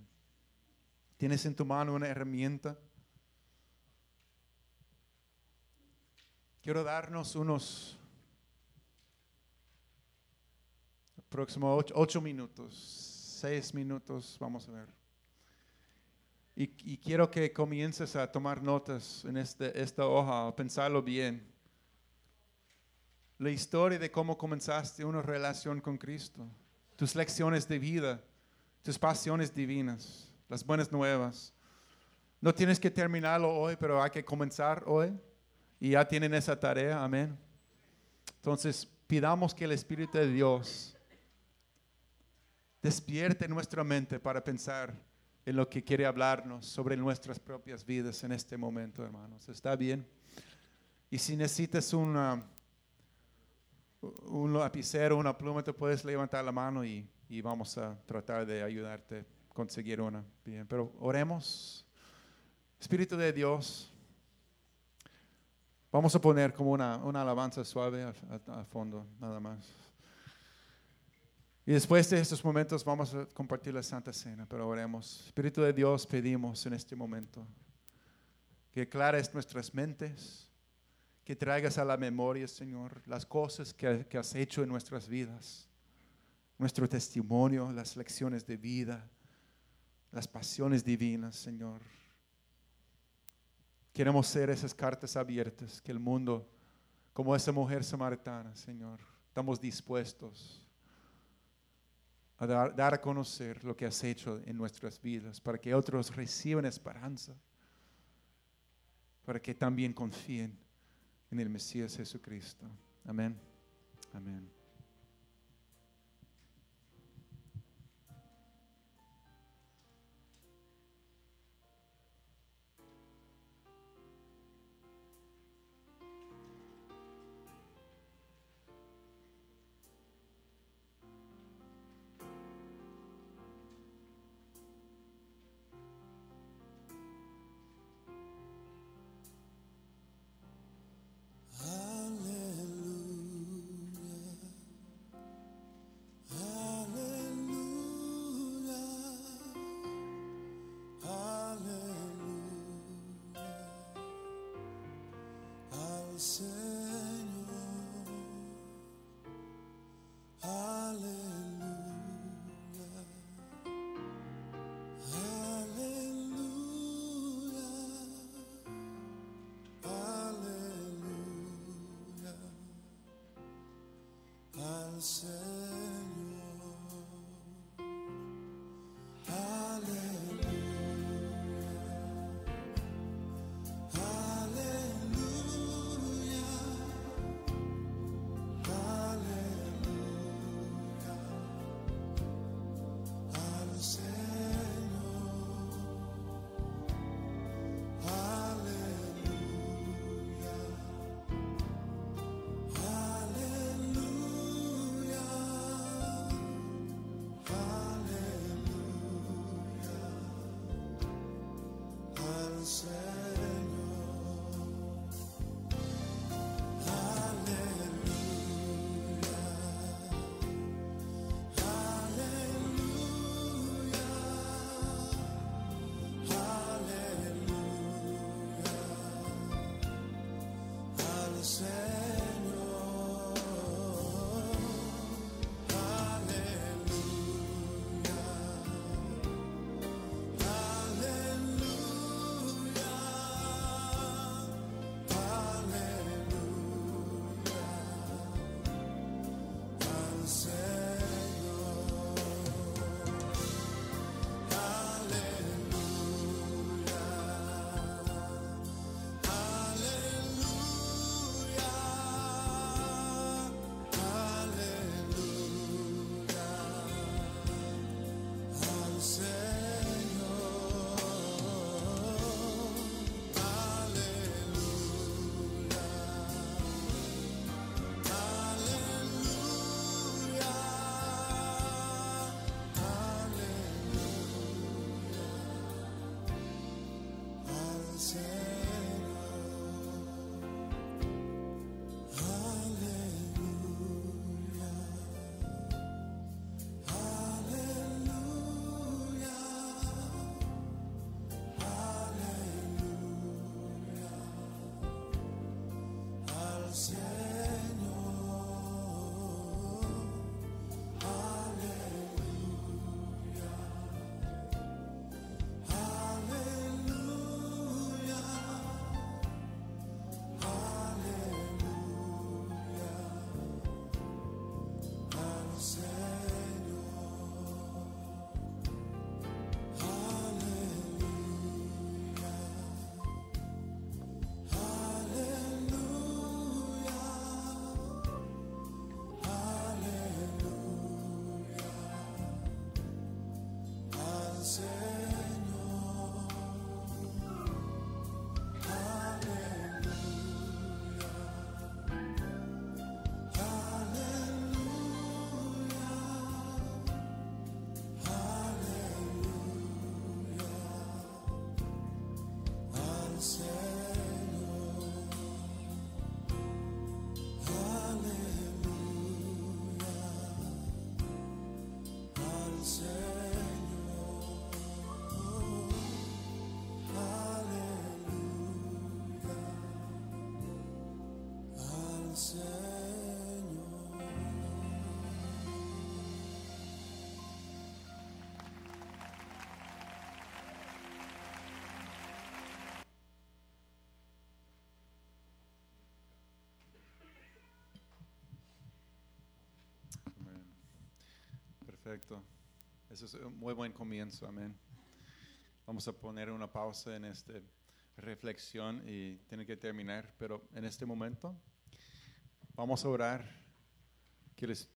Tienes en tu mano una herramienta. Quiero darnos unos próximos ocho minutos seis minutos, vamos a ver. Y, quiero que comiences a tomar notas en este, esta hoja, a pensarlo bien. La historia de cómo comenzaste una relación con Cristo, tus lecciones de vida, tus pasiones divinas, las buenas nuevas. No tienes que terminarlo hoy, pero hay que comenzar hoy. Y ya tienen esa tarea, amén. Entonces, pidamos que el Espíritu de Dios despierte nuestra mente para pensar en lo que quiere hablarnos sobre nuestras propias vidas en este momento, hermanos. ¿Está bien? Y si necesitas una, un lapicero, una pluma, te puedes levantar la mano y, y vamos a tratar de ayudarte a conseguir una. Bien, pero oremos. Espíritu de Dios, vamos a poner como una, una alabanza suave al fondo, nada más. Y después de estos momentos vamos a compartir la Santa Cena, pero oremos. Espíritu de Dios, pedimos en este momento que aclares nuestras mentes, que traigas a la memoria, Señor, las cosas que, que has hecho en nuestras vidas, nuestro testimonio, las lecciones de vida, las pasiones divinas, Señor. Queremos ser esas cartas abiertas que el mundo, como esa mujer samaritana, Señor, estamos dispuestos a dar, a conocer lo que has hecho en nuestras vidas, para que otros reciban esperanza, para que también confíen en el Mesías Jesucristo. Amén. Amén. Perfecto. Eso es un muy buen comienzo, amén. Vamos a poner una pausa en esta reflexión y tiene que terminar, pero en este momento vamos a orar. Que el